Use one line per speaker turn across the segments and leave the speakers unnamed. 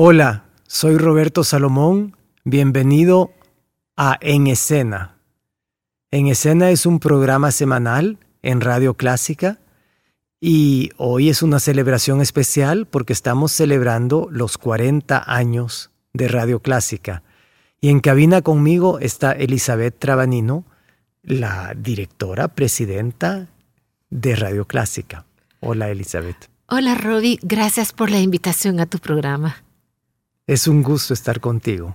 Hola, soy Roberto Salomón. Bienvenido a En Escena. En Escena es un programa semanal en Radio Clásica y hoy es una celebración especial porque estamos celebrando los 40 años de Radio Clásica. Y en cabina conmigo está Elizabeth Trabanino, la directora, presidenta de Radio Clásica. Hola Elizabeth.
Hola Robbie, gracias por la invitación a tu programa.
Es un gusto estar contigo.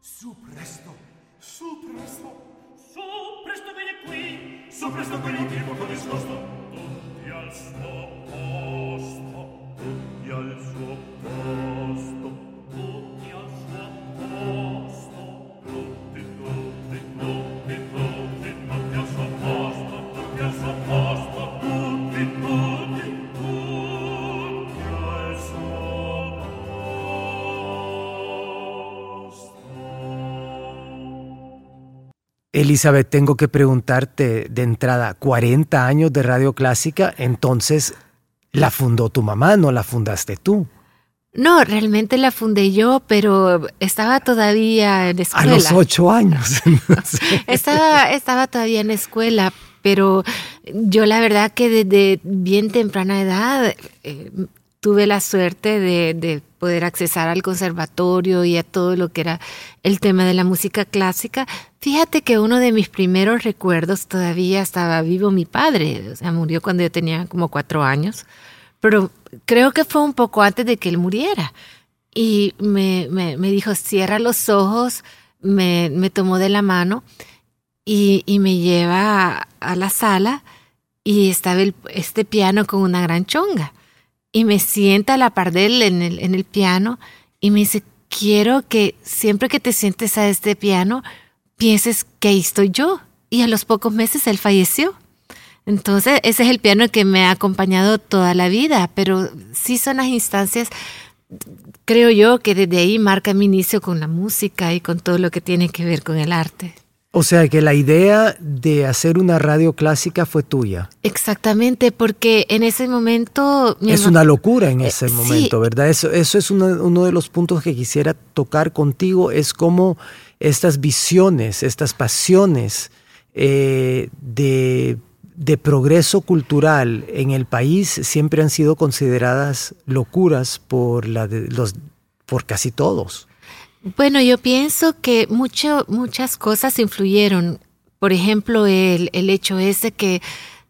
Su presto, su presto, su presto viene qui, su presto il tipo con discosto, al suo posto, tutti al suo posto,
Elizabeth, tengo que preguntarte de entrada, 40 años de Radio Clásica, entonces la fundó tu mamá, no la fundaste tú.
No, realmente la fundé yo, pero estaba todavía en
A
escuela.
los ocho años.
Estaba, estaba todavía en escuela, pero yo la verdad que desde bien temprana edad eh, tuve la suerte de, de poder accesar al conservatorio y a todo lo que era el tema de la música clásica. Fíjate que uno de mis primeros recuerdos todavía estaba vivo mi padre, o sea, murió cuando yo tenía como cuatro años, pero creo que fue un poco antes de que él muriera. Y me, me, me dijo, cierra los ojos, me, me tomó de la mano y, y me lleva a, la sala y estaba el- este piano con una gran chonga. Y me sienta a la par de él en el, en el piano y me dice, quiero que siempre que te sientes a este piano, pienses que ahí estoy yo. Y a los pocos meses él falleció. Entonces, ese es el piano que me ha acompañado toda la vida, pero sí son las instancias, creo yo, que desde ahí marca mi inicio con la música y con todo lo que tiene que ver con el arte.
O sea que la idea de hacer una radio clásica fue tuya.
Exactamente, porque en ese momento...
Es una locura en ese
Eh, sí.
momento, ¿verdad? Eso, eso es una- uno de los puntos que quisiera tocar contigo, es cómo estas visiones, estas pasiones eh, de, de progreso cultural en el país siempre han sido consideradas locuras por, la de- los, por casi todos.
Bueno, yo pienso que mucho, muchas cosas influyeron. Por ejemplo, el, el hecho ese que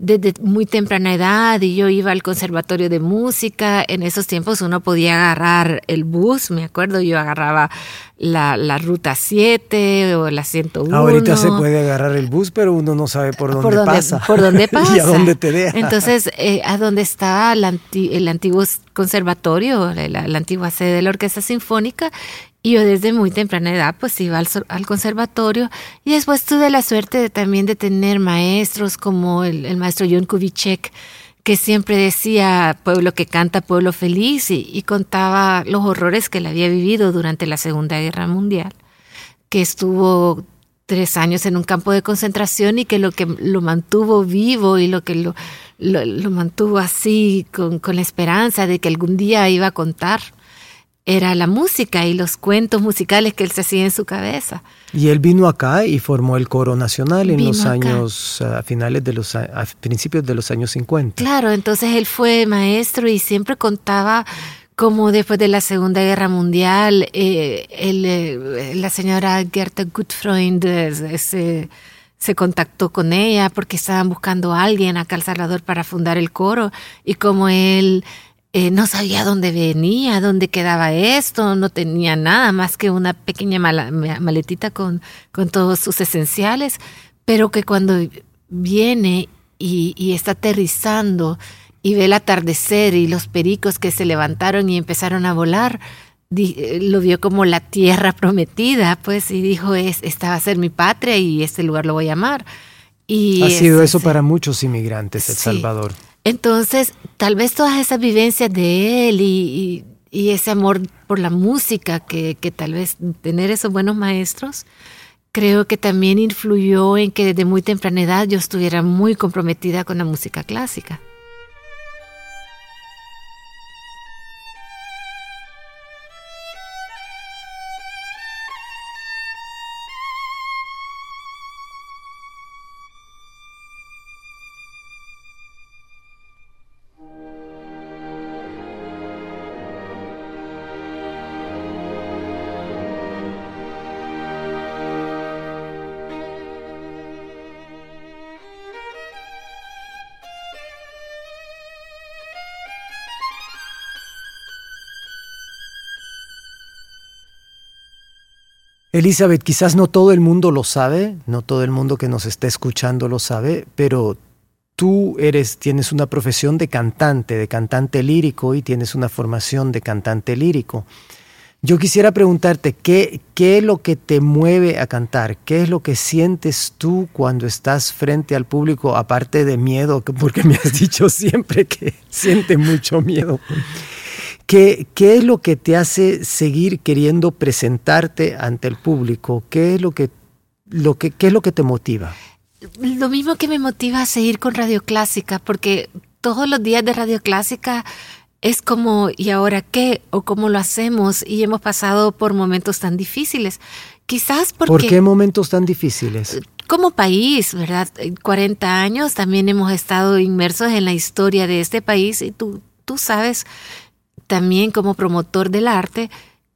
desde muy temprana edad y yo iba al conservatorio de música, en esos tiempos uno podía agarrar el bus, me acuerdo, yo agarraba la, la ruta 7 o la 101.
Ahorita se puede agarrar el bus, pero uno no sabe por dónde,
por dónde,
pasa.
Por dónde pasa.
y a dónde te deja.
Entonces, eh, a dónde está la anti- el antiguo conservatorio, la, la- la antigua sede de la Orquesta Sinfónica. Y yo desde muy temprana edad pues iba al, al conservatorio. Y después tuve la suerte de, también de tener maestros como el, maestro John Kubitschek, que siempre decía pueblo que canta, pueblo feliz y, contaba los horrores que él había vivido durante la Segunda Guerra Mundial que estuvo tres años en un campo de concentración y que lo que lo mantuvo vivo y lo que lo, lo mantuvo así con, con la esperanza de que algún día iba a contar era la música y los cuentos musicales que él se hacía en su cabeza.
Y él vino acá y formó el coro nacional en los años, a finales de los, a principios de los años 50.
Claro, entonces él fue maestro y siempre contaba cómo después de la Segunda Guerra Mundial, eh, eh, la señora Gerta Gutfreund eh, se, se, contactó con ella porque estaban buscando a alguien acá al Salvador para fundar el coro y como él no sabía dónde venía, dónde quedaba esto, no tenía nada más que una pequeña maletita con, con todos sus esenciales, pero que cuando viene y, y está aterrizando, y ve el atardecer y los pericos que se levantaron y empezaron a volar, eh, lo vio como la tierra prometida, pues, y dijo, es, esta va a ser mi patria y este lugar lo voy a amar. Y
ha sido eso para muchos inmigrantes, El Salvador.
Entonces, tal vez todas esas vivencias de él y, ese amor por la música, que tal vez tener esos buenos maestros, creo que también influyó en que desde muy temprana edad yo estuviera muy comprometida con la música clásica.
Elizabeth, quizás no todo el mundo lo sabe, no todo el mundo que nos está escuchando lo sabe, pero tú eres, tienes una profesión de cantante, de cantante lírico y tienes una formación de cantante lírico. Yo quisiera preguntarte, ¿qué, ¿qué es lo que te mueve a cantar? ¿Qué es lo que sientes tú cuando estás frente al público, aparte de miedo, porque me has dicho siempre que siente mucho miedo? ¿Qué, ¿Qué, es lo que te hace seguir queriendo presentarte ante el público? ¿Qué es lo que, lo que, qué es lo que te motiva?
Lo mismo que me motiva a seguir con Radio Clásica, porque todos los días de Radio Clásica es como, ¿y ahora qué? ¿O cómo lo hacemos? Y hemos pasado por momentos tan difíciles. Quizás porque...
¿Por qué momentos tan difíciles?
Como país, ¿verdad? 40 años también hemos estado inmersos en la historia de este país y tú, tú sabes también como promotor del arte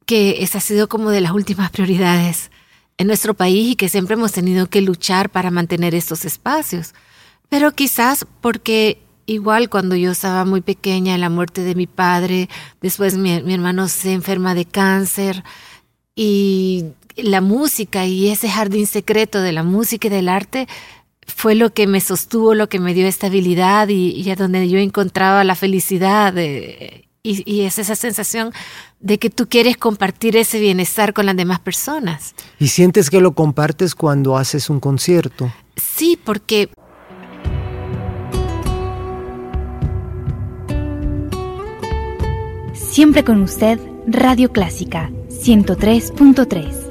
que esa ha sido como de las últimas prioridades en nuestro país y que siempre hemos tenido que luchar para mantener estos espacios. Pero quizás porque igual cuando yo estaba muy pequeña, la muerte de mi padre, después mi, mi hermano se enferma de cáncer y la música y ese jardín secreto de la música y del arte fue lo que me sostuvo, lo que me dio estabilidad y, y a donde yo encontraba la felicidad de, y, es esa sensación de que tú quieres compartir ese bienestar con las demás personas.
¿Y sientes que lo compartes cuando haces un concierto?
Sí, porque...
Siempre con usted, Radio Clásica 103.3.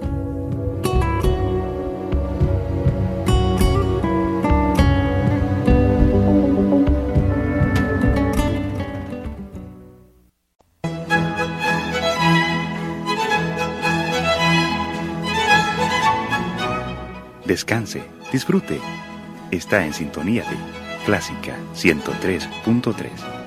Descanse, disfrute. Está en sintonía de Clásica 103.3.